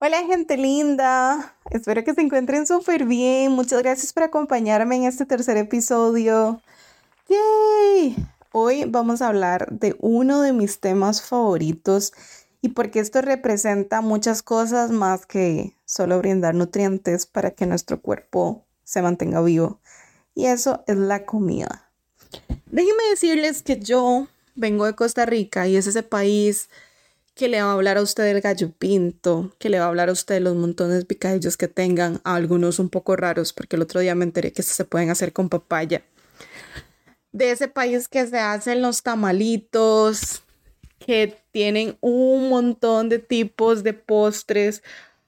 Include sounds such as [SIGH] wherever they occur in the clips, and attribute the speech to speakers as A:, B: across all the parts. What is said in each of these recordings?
A: Hola gente linda, espero que se encuentren súper bien. Muchas gracias por acompañarme en este tercer episodio. ¡Yay! Hoy vamos a hablar de uno de mis temas favoritos y porque esto representa muchas cosas más que solo brindar nutrientes para que nuestro cuerpo se mantenga vivo. Y eso es la comida. Déjenme decirles que yo vengo de Costa Rica y es ese país que le va a hablar a usted del gallo pinto, que le va a hablar a usted de los montones de picadillos que tengan, a algunos un poco raros, porque el otro día me enteré que se pueden hacer con papaya. De ese país que se hacen los tamalitos, que tienen un montón de tipos de postres,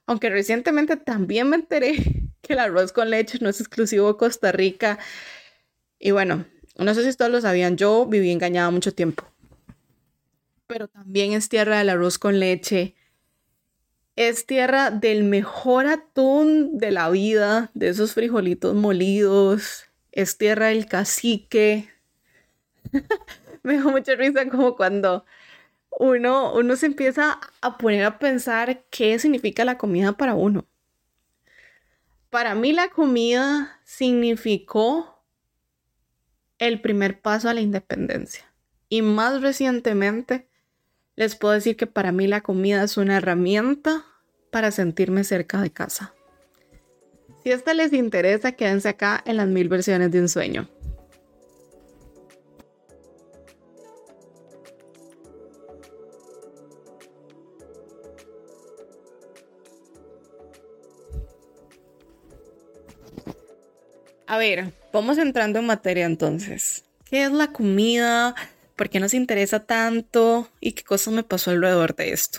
A: aunque recientemente también me enteré [LAUGHS] que el arroz con leche no es exclusivo de Costa Rica. Y bueno, no sé si todos lo sabían, yo viví engañada mucho tiempo pero también es tierra del arroz con leche. Es tierra del mejor atún de la vida, de esos frijolitos molidos. Es tierra del cacique. [LAUGHS] Me da mucha risa como cuando uno, uno se empieza a poner a pensar qué significa la comida para uno. Para mí la comida significó el primer paso a la independencia. Y más recientemente, les puedo decir que para mí la comida es una herramienta para sentirme cerca de casa. Si esta les interesa, quédense acá en las mil versiones de un sueño. A ver, vamos entrando en materia entonces. ¿Qué es la comida? ¿Por qué nos interesa tanto? ¿Y qué cosas me pasó alrededor de esto?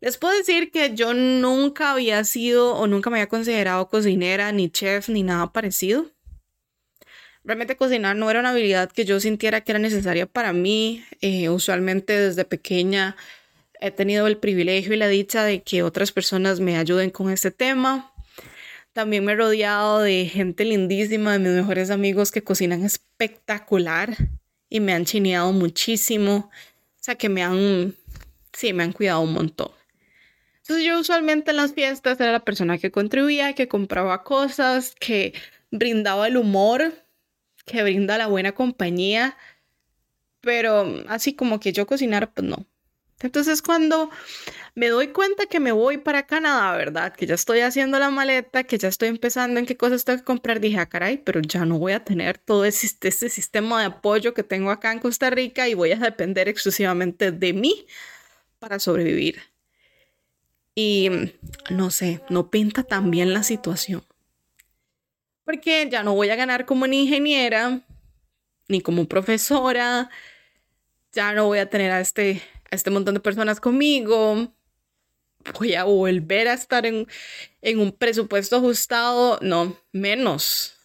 A: Les puedo decir que yo nunca había sido o nunca me había considerado cocinera, ni chef, ni nada parecido. Realmente cocinar no era una habilidad que yo sintiera que era necesaria para mí. Eh, usualmente desde pequeña he tenido el privilegio y la dicha de que otras personas me ayuden con este tema. También me he rodeado de gente lindísima, de mis mejores amigos que cocinan espectacular y me han chineado muchísimo. O sea, que me han, sí, me han cuidado un montón. Entonces yo usualmente en las fiestas era la persona que contribuía, que compraba cosas, que brindaba el humor, que brinda la buena compañía, pero así como que yo cocinar, pues no. Entonces cuando me doy cuenta que me voy para Canadá, ¿verdad? Que ya estoy haciendo la maleta, que ya estoy empezando en qué cosas tengo que comprar, dije, ah, caray, pero ya no voy a tener todo este sistema de apoyo que tengo acá en Costa Rica y voy a depender exclusivamente de mí para sobrevivir. Y no sé, no pinta tan bien la situación. Porque ya no voy a ganar como una ingeniera, ni como profesora, ya no voy a tener a este este montón de personas conmigo, voy a volver a estar en, un presupuesto ajustado, no, menos.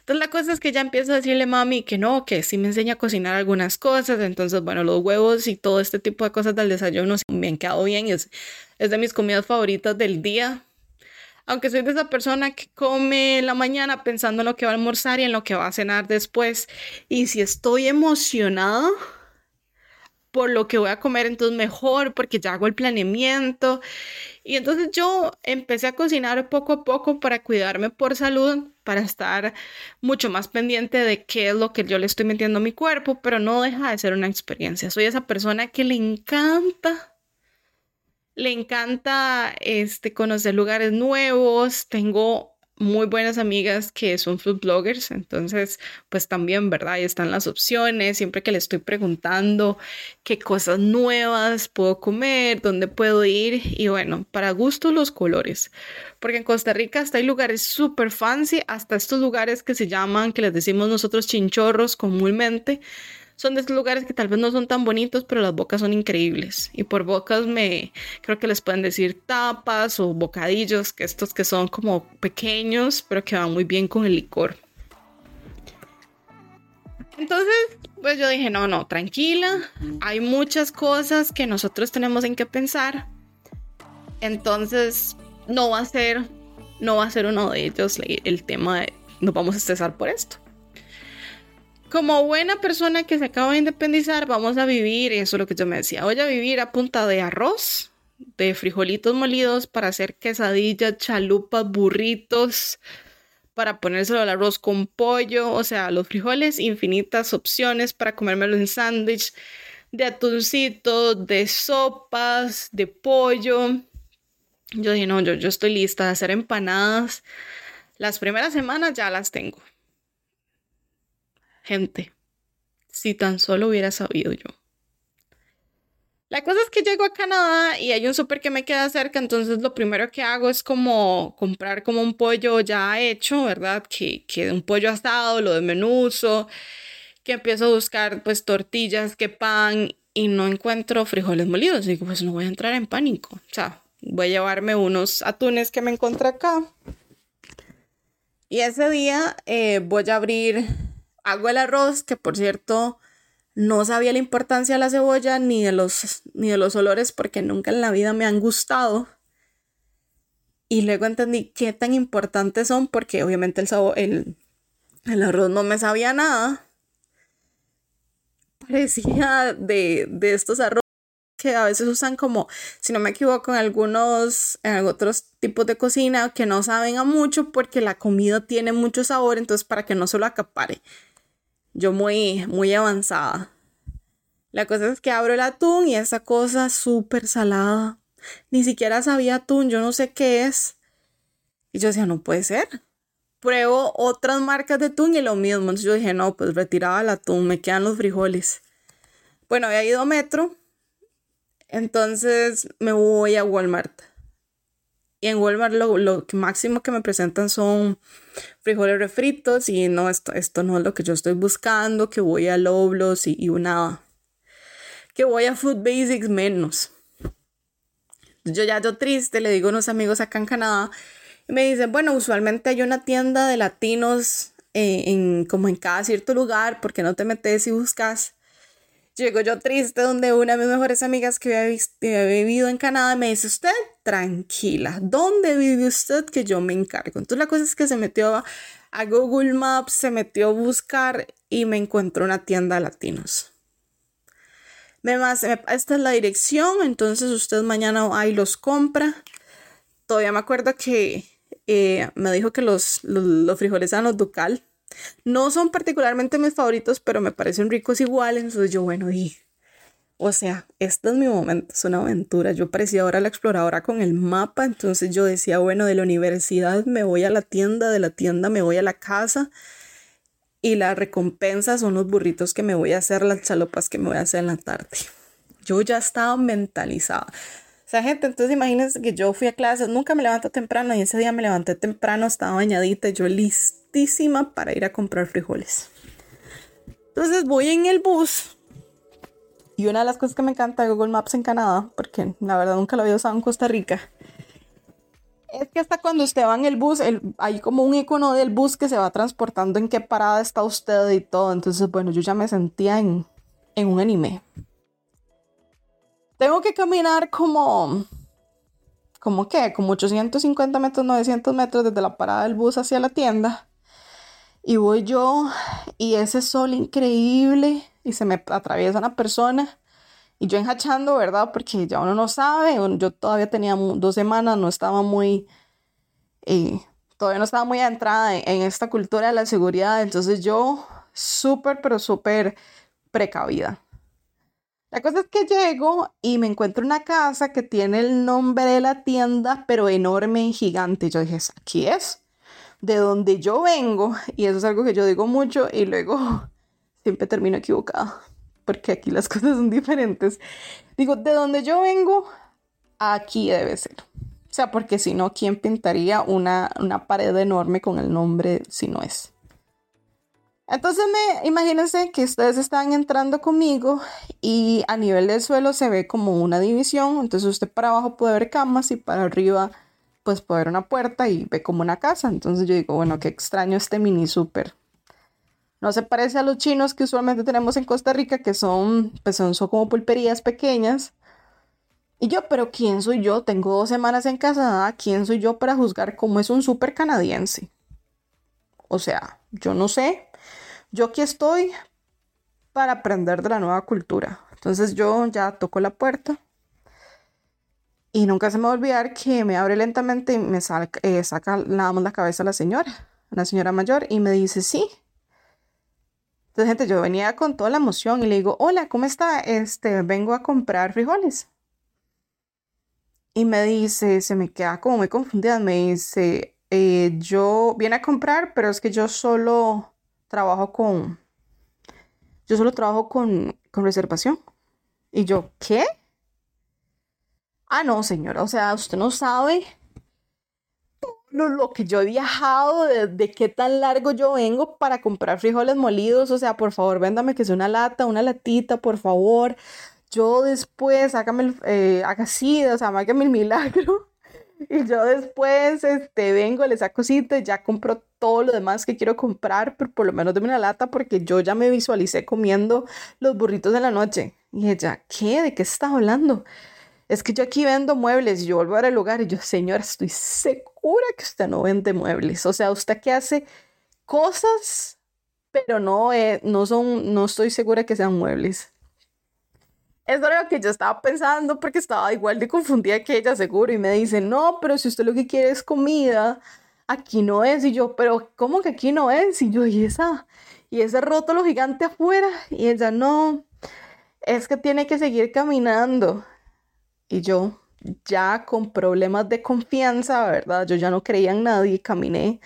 A: Entonces la cosa es que ya empiezo a decirle a mami que no, que sí me enseña a cocinar algunas cosas, entonces bueno, los huevos y todo este tipo de cosas del desayuno me han quedado bien, es, es de mis comidas favoritas del día. Aunque soy de esa persona que come en la mañana pensando en lo que va a almorzar y en lo que va a cenar después. Y si estoy emocionada, por lo que voy a comer, entonces mejor, porque ya hago el planeamiento. Y entonces yo empecé a cocinar poco a poco para cuidarme por salud, para estar mucho más pendiente de qué es lo que yo le estoy metiendo a mi cuerpo, pero no deja de ser una experiencia. Soy esa persona que le encanta le encanta este conocer lugares nuevos, tengo muy buenas amigas que son food bloggers, entonces pues también, ¿verdad? Ahí están las opciones, siempre que le estoy preguntando qué cosas nuevas puedo comer, dónde puedo ir y bueno, para gusto los colores, porque en Costa Rica hasta hay lugares súper fancy, hasta estos lugares que se llaman, que les decimos nosotros chinchorros comúnmente, son de esos lugares que tal vez no son tan bonitos, pero las bocas son increíbles. Y por bocas me creo que les pueden decir tapas o bocadillos, que estos que son como pequeños, pero que van muy bien con el licor. Entonces, pues yo dije, no, no, tranquila, hay muchas cosas que nosotros tenemos en que pensar. Entonces, no va a ser, no va a ser uno de ellos el tema de nos vamos a estresar por esto como buena persona que se acaba de independizar, vamos a vivir, eso es lo que yo me decía, voy a vivir a punta de arroz, de frijolitos molidos para hacer quesadillas, chalupas, burritos, para ponérselo al arroz con pollo, o sea, los frijoles, infinitas opciones para comérmelo en sándwich, de atuncito, de sopas, de pollo. Yo dije, no, yo, yo estoy lista de hacer empanadas. Las primeras semanas ya las tengo. Gente, si tan solo hubiera sabido yo. La cosa es que llego a Canadá y hay un súper que me queda cerca, entonces lo primero que hago es como comprar como un pollo ya hecho, ¿verdad? Que, que un pollo asado, lo de menuso, que empiezo a buscar pues tortillas, que pan y no encuentro frijoles molidos. Digo, pues no voy a entrar en pánico. O sea, voy a llevarme unos atunes que me encontré acá. Y ese día eh, voy a abrir, hago el arroz, que por cierto no sabía la importancia de la cebolla ni de los, ni de los olores porque nunca en la vida me han gustado. Y luego entendí qué tan importantes son porque obviamente el, el, el arroz no me sabía nada. Parecía de, de estos arroz que a veces usan como, si no me equivoco, en algunos, en otros tipos de cocina que no saben a mucho porque la comida tiene mucho sabor, entonces para que no se lo acapare yo muy, muy avanzada. La cosa es que abro el atún y esa cosa súper salada. Ni siquiera sabía atún, yo no sé qué es. Y yo decía, no puede ser. Pruebo otras marcas de atún y lo mismo. Entonces yo dije, no, pues retiraba el atún, me quedan los frijoles. Bueno, había ido a Metro. Entonces me voy a Walmart. Y en Walmart lo, máximo que me presentan son frijoles refritos y no, esto, esto no es lo que yo estoy buscando, que voy a Loblos y, y una... que voy a Food Basics menos. Yo ya yo triste, le digo a unos amigos acá en Canadá y me dicen, bueno, usualmente hay una tienda de latinos eh, en, como en cada cierto lugar, porque no te metes y buscas. Llego yo triste donde una de mis mejores amigas que había, vivido en Canadá me dice, usted tranquila, ¿dónde vive usted que yo me encargo? Entonces la cosa es que se metió a, Google Maps, se metió a buscar y me encontró una tienda de latinos. Me más, esta es la dirección, entonces usted mañana ahí los compra. Todavía me acuerdo que eh, me dijo que los, los, frijoles eran los ducal no son particularmente mis favoritos, pero me parecen ricos igual. Entonces yo, bueno, y... O sea, este es mi momento, es una aventura. Yo parecía ahora la exploradora con el mapa, entonces yo decía, bueno, de la universidad me voy a la tienda, de la tienda me voy a la casa y la recompensa son los burritos que me voy a hacer, las chalopas que me voy a hacer en la tarde. Yo ya estaba mentalizada. O sea, gente, entonces imagínense que yo fui a clases, nunca me levanto temprano y ese día me levanté temprano, estaba bañadita, yo listísima para ir a comprar frijoles. Entonces voy en el bus y una de las cosas que me encanta de Google Maps en Canadá, porque la verdad nunca lo había usado en Costa Rica, es que hasta cuando usted va en el bus, hay como un icono del bus que se va transportando en qué parada está usted y todo. Entonces, bueno, yo ya me sentía en, en un anime. Tengo que caminar como, como qué, como 850 metros, 900 metros desde la parada del bus hacia la tienda. Y voy yo y ese sol increíble y se me atraviesa una persona y yo enjachando, ¿verdad? Porque ya uno no sabe, yo todavía tenía dos semanas, no estaba muy, eh, todavía no estaba muy adentrada en, en esta cultura de la seguridad, entonces yo súper, pero súper precavida. La cosa es que llego y me encuentro una casa que tiene el nombre de la tienda, pero enorme y gigante. Yo dije, aquí es de donde yo vengo. Y eso es algo que yo digo mucho y luego siempre termino equivocada, porque aquí las [LAUGHS] cosas son diferentes. Digo, de donde yo vengo, aquí debe ser. O sea, porque si no, ¿quién pintaría una, una pared enorme con el nombre si no es? Entonces me imagínense que ustedes están entrando conmigo y a nivel del suelo se ve como una división, entonces usted para abajo puede ver camas y para arriba pues puede ver una puerta y ve como una casa. Entonces yo digo, bueno, qué extraño este mini super. No se parece a los chinos que usualmente tenemos en Costa Rica, que son, pues son, como pulperías pequeñas. Y yo, pero ¿quién soy yo? Tengo dos semanas en casa, ¿quién soy yo para juzgar cómo es un super canadiense? O sea, yo no sé, yo aquí estoy para aprender de la nueva cultura. Entonces yo ya toco la puerta Y nunca se me va a olvidar que me abre lentamente y me saca, eh, saca la cabeza la señora, una señora mayor, y me dice, sí. Entonces, gente, yo venía con toda la emoción y le digo, hola, ¿cómo está? Este, vengo a comprar frijoles. Y me dice, se me queda como muy confundida, me dice, eh, yo vine a comprar, pero es que yo solo trabajo con, yo solo trabajo con, con reservación. Y yo, ¿qué? Ah, no, señora, o sea, usted no sabe lo, lo que yo he viajado, de, qué tan largo yo vengo para comprar frijoles molidos. O sea, por favor, véndame que sea una lata, una latita, por favor. Yo después, hágame, eh, haga así, o sea, hágame el milagro. [LAUGHS] Y yo después, este, vengo, le saco cita, ya compro todo lo demás que quiero comprar, pero por lo menos de una lata porque yo ya me visualicé comiendo los burritos de la noche. Y ella, ¿qué? ¿De qué estás hablando? Es que yo aquí vendo muebles y yo vuelvo al lugar y yo, señora, estoy segura que usted no vende muebles. O sea, usted que hace cosas, pero no, eh, no son, no estoy segura que sean muebles. Eso era lo que yo estaba pensando porque estaba igual de confundida que ella, seguro. Y me dice, no, pero si usted lo que quiere es comida, aquí no es. Y yo, pero ¿cómo que aquí no es? Y yo, y esa, y ese rótulo gigante afuera. Y ella, no, es que tiene que seguir caminando. Y yo, ya con problemas de confianza, ¿verdad? Yo ya no creía en nadie, caminé.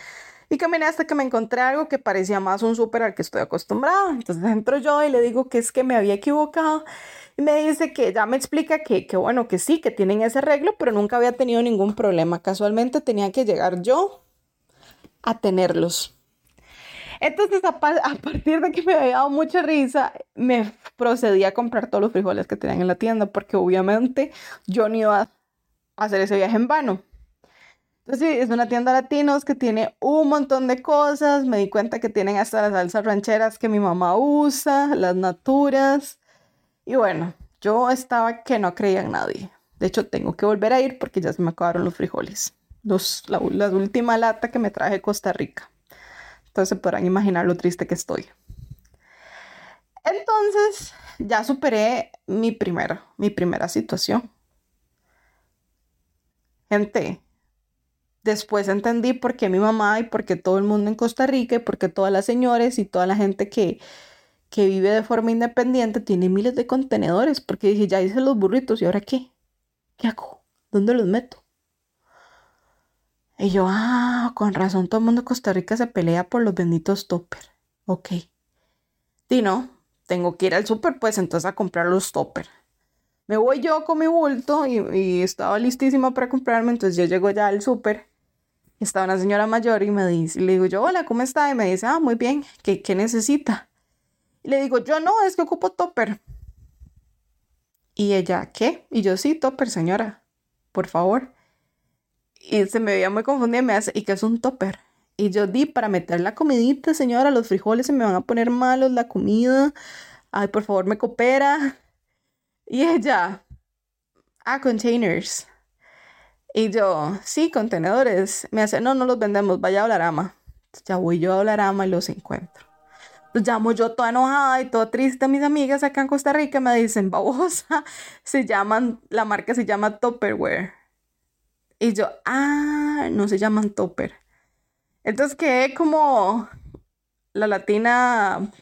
A: Y caminé hasta que me encontré algo que parecía más un súper al que estoy acostumbrada. Entonces entro yo y le digo que es que me había equivocado y me dice que ya me explica que, que bueno, que sí, que tienen ese arreglo, pero nunca había tenido ningún problema. Casualmente tenía que llegar yo a tenerlos. Entonces, a, partir de que me había dado mucha risa, me procedí a comprar todos los frijoles que tenían en la tienda, porque obviamente yo no iba a hacer ese viaje en vano. Entonces, sí, es una tienda latinos que tiene un montón de cosas. Me di cuenta que tienen hasta las salsas rancheras que mi mamá usa, las naturas. Y bueno, yo estaba que no creía en nadie. De hecho, tengo que volver a ir porque ya se me acabaron los frijoles. Los, la, última lata que me traje de Costa Rica. Entonces podrán imaginar lo triste que estoy. Entonces, ya superé mi primera, mi primera situación. Gente, después entendí por qué mi mamá y por qué todo el mundo en Costa Rica y por qué todas las señores y toda la gente que, que vive de forma independiente tiene miles de contenedores, porque dije, ya hice los burritos, ¿y ahora qué? ¿Qué hago? ¿Dónde los meto? Y yo, ah, con razón, todo el mundo en Costa Rica se pelea por los benditos topper. Ok. Y no, tengo que ir al súper, pues entonces a comprar los topper. Me voy yo con mi bulto y, estaba listísima para comprarme, entonces yo llego ya al súper. Estaba una señora mayor y me dice, le digo yo, hola, ¿cómo está? Y me dice, ah, muy bien, ¿qué, qué necesita? Y le digo, yo no, es que ocupo topper. Y ella, ¿qué? Y yo, sí, topper, señora, por favor. Y se me veía muy confundida y me hace, ¿y qué es un topper? Y yo di para meter la comidita, señora, los frijoles se me van a poner malos, la comida. Ay, por favor, me coopera. Y ella, ah, containers. Y yo, sí, contenedores. Me hace, no, no los vendemos, vaya a Olarama. Ya voy yo a Olarama y los encuentro. Los llamo yo toda enojada y toda triste a mis amigas acá en Costa Rica. Me dicen, babosa, [LAUGHS] se llaman, la marca se llama Topperware. Y yo, ah, no se llaman Topper. Entonces quedé como la latina,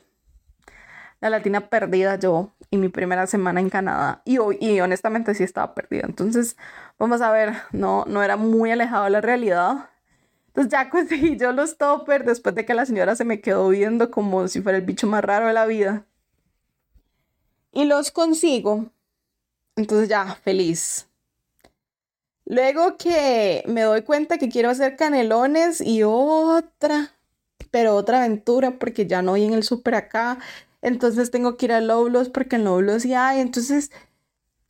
A: la latina perdida yo en mi primera semana en Canadá. Y, y honestamente sí estaba perdida. Entonces, vamos a ver, no, no era muy alejado de la realidad. Entonces ya conseguí yo los toppers después de que la señora se me quedó viendo como si fuera el bicho más raro de la vida. Y los consigo. Entonces ya, feliz. Luego que me doy cuenta que quiero hacer canelones y otra, pero otra aventura porque ya no hay en el súper acá. Entonces tengo que ir a Loblos porque en Loblos ya hay. Entonces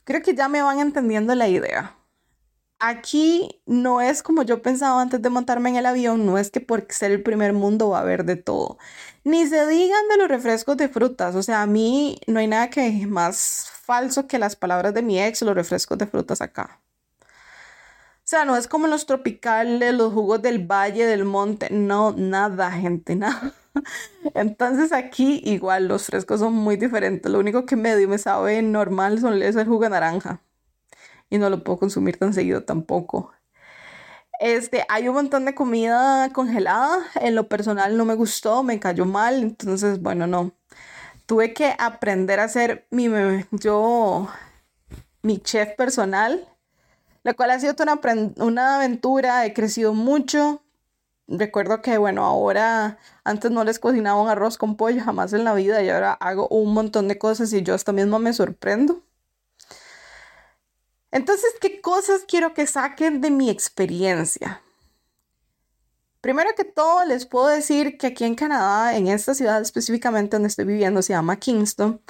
A: creo que ya me van entendiendo la idea aquí no es como yo pensaba antes de montarme en el avión, no es que por ser el primer mundo va a haber de todo. Ni se digan de los refrescos de frutas, o sea, a mí no hay nada que más falso que las palabras de mi ex, los refrescos de frutas acá. Sea, no es como los tropicales, los jugos del valle, del monte, no, nada, gente, [LAUGHS] nada. Entonces aquí igual los frescos son muy diferentes. Lo único que medio me sabe normal son, es el jugo de naranja y no lo puedo consumir tan seguido tampoco. Este, hay un montón de comida congelada. En lo personal no me gustó, me cayó mal. Entonces, bueno, no. Tuve que aprender a hacer mi, yo, mi chef personal, la cual ha sido una, una aventura. He crecido mucho. Recuerdo que, bueno, ahora antes no les cocinaba un arroz con pollo jamás en la vida y ahora hago un montón de cosas y yo hasta mismo me sorprendo. Entonces, ¿qué cosas quiero que saquen de mi experiencia? Primero que todo, les puedo decir que aquí en Canadá, en esta ciudad específicamente donde estoy viviendo, se llama Kingston,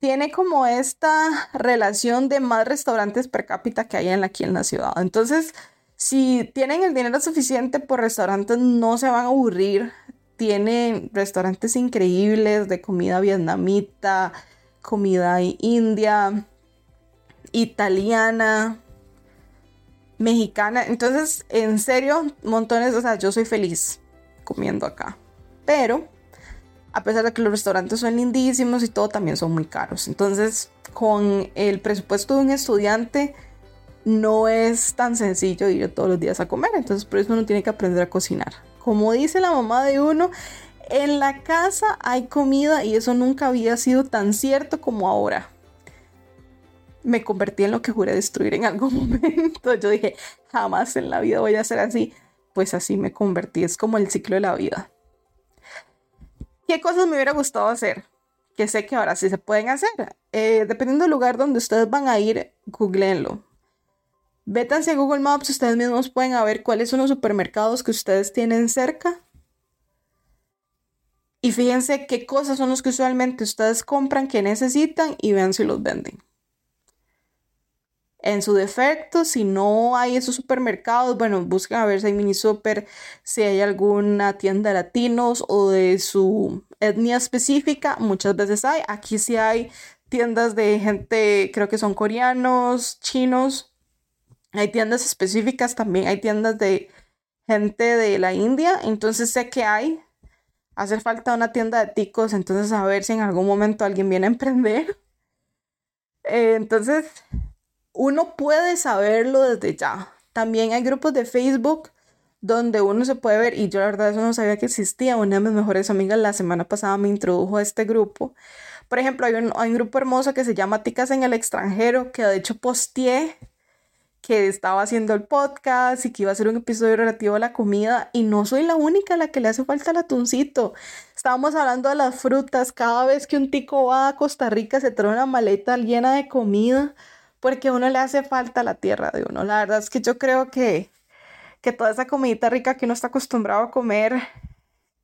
A: tiene como esta relación de más restaurantes per cápita que hay en, aquí en la ciudad. Entonces, si tienen el dinero suficiente por restaurantes, no se van a aburrir. Tienen restaurantes increíbles de comida vietnamita, comida india, italiana, mexicana. Entonces, en serio, montones, o sea, yo soy feliz comiendo acá. Pero, a pesar de que los restaurantes son lindísimos y todo, también son muy caros. Entonces, con el presupuesto de un estudiante, no es tan sencillo ir todos los días a comer. Entonces, por eso uno tiene que aprender a cocinar. Como dice la mamá de uno, en la casa hay comida y eso nunca había sido tan cierto como ahora me convertí en lo que juré destruir en algún [LAUGHS] momento. Yo dije, jamás en la vida voy a ser así. Pues así me convertí. Es como el ciclo de la vida. ¿Qué cosas me hubiera gustado hacer? Que sé que ahora sí se pueden hacer. Eh, dependiendo del lugar donde ustedes van a ir, googleenlo. Vétanse a Google Maps, ustedes mismos pueden ver cuáles son los supermercados que ustedes tienen cerca. Y fíjense qué cosas son los que usualmente ustedes compran, que necesitan y vean si los venden. En su defecto, si no hay esos supermercados, bueno, busquen a ver si hay mini super, si hay alguna tienda latinos o de su etnia específica, muchas veces hay. Aquí sí hay tiendas de gente, creo que son coreanos, chinos. Hay tiendas específicas también, hay tiendas de gente de la India, entonces sé que hay. Hace falta una tienda de ticos, entonces a ver si en algún momento alguien viene a emprender. [LAUGHS] Eh, entonces, uno puede saberlo desde ya. También hay grupos de Facebook donde uno se puede ver, y yo la verdad eso no sabía que existía. Una de mis mejores amigas la semana pasada me introdujo a este grupo. Por ejemplo, hay un, hay un grupo hermoso que se llama Ticas en el extranjero, que de hecho posteé que estaba haciendo el podcast y que iba a hacer un episodio relativo a la comida y no soy la única a la que le hace falta el atuncito. Estábamos hablando de las frutas. Cada vez que un tico va a Costa Rica se trae una maleta llena de comida porque a uno le hace falta la tierra de uno. La verdad es que yo creo que, que toda esa comidita rica que uno está acostumbrado a comer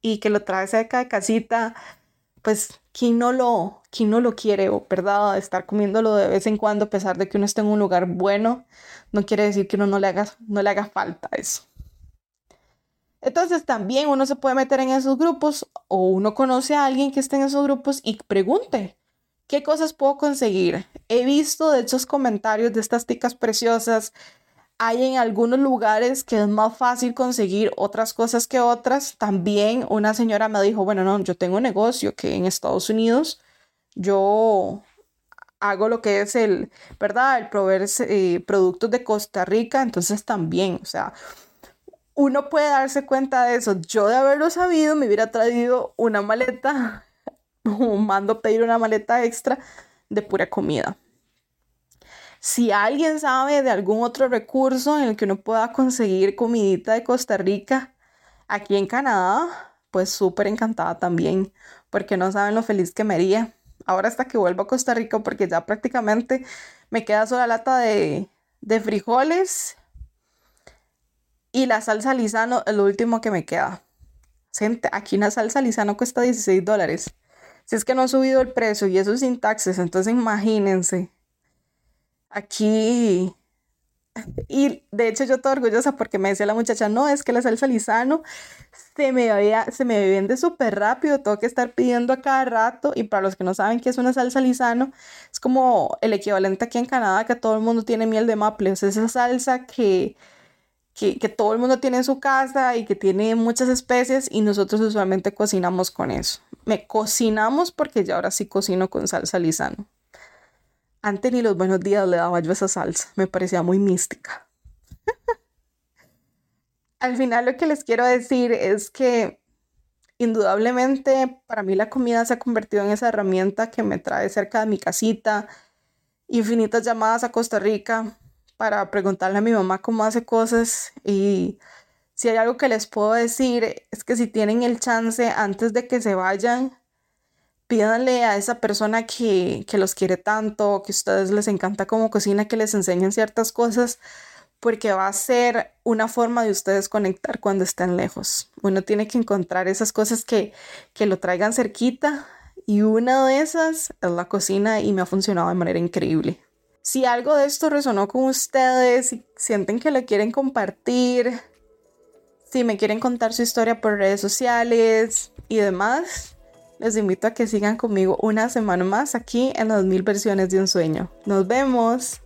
A: y que lo trae cerca de casita, pues ¿quién no lo, quién no lo quiere, o verdad, estar comiéndolo de vez en cuando a pesar de que uno esté en un lugar bueno, no quiere decir que uno no le haga, no le haga falta eso. Entonces también uno se puede meter en esos grupos o uno conoce a alguien que esté en esos grupos y pregunte, ¿Qué cosas puedo conseguir? He visto de esos comentarios de estas ticas preciosas. Hay en algunos lugares que es más fácil conseguir otras cosas que otras. También una señora me dijo, bueno, no, yo tengo un negocio que en Estados Unidos yo hago lo que es el, ¿verdad? El proveer eh, productos de Costa Rica. Entonces también, o sea, uno puede darse cuenta de eso. Yo de haberlo sabido me hubiera traído una maleta [LAUGHS] mando pedir una maleta extra de pura comida. Si alguien sabe de algún otro recurso en el que uno pueda conseguir comidita de Costa Rica aquí en Canadá, pues súper encantada también, porque no saben lo feliz que me haría. Ahora hasta que vuelvo a Costa Rica, porque ya prácticamente me queda sola lata de, de frijoles y la salsa lisano es lo último que me queda. Gente, aquí una salsa lisano cuesta 16 dólares. Si es que no ha subido el precio y eso es sin taxes, entonces imagínense. Aquí. Y de hecho yo estoy orgullosa porque me decía la muchacha, no, es que la salsa lisano se me, se me vende súper rápido, tengo que estar pidiendo a cada rato. Y para los que no saben qué es una salsa lisano, es como el equivalente aquí en Canadá, que todo el mundo tiene miel de maple. Sea, esa salsa que que, todo el mundo tiene en su casa y que tiene muchas especies y nosotros usualmente cocinamos con eso. Me cocinamos porque ya ahora sí cocino con salsa lisano. Antes ni los buenos días le daba yo esa salsa, me parecía muy mística. [LAUGHS] Al final lo que les quiero decir es que indudablemente para mí la comida se ha convertido en esa herramienta que me trae cerca de mi casita, infinitas llamadas a Costa Rica para preguntarle a mi mamá cómo hace cosas y si hay algo que les puedo decir es que si tienen el chance antes de que se vayan, pídanle a esa persona que, que los quiere tanto, que a ustedes les encanta cómo cocina, que les enseñen ciertas cosas, porque va a ser una forma de ustedes conectar cuando estén lejos. Uno tiene que encontrar esas cosas que, que lo traigan cerquita y una de esas es la cocina y me ha funcionado de manera increíble. Si algo de esto resonó con ustedes, y sienten que lo quieren compartir, si me quieren contar su historia por redes sociales y demás, les invito a que sigan conmigo una semana más aquí en las mil versiones de un sueño. Nos vemos.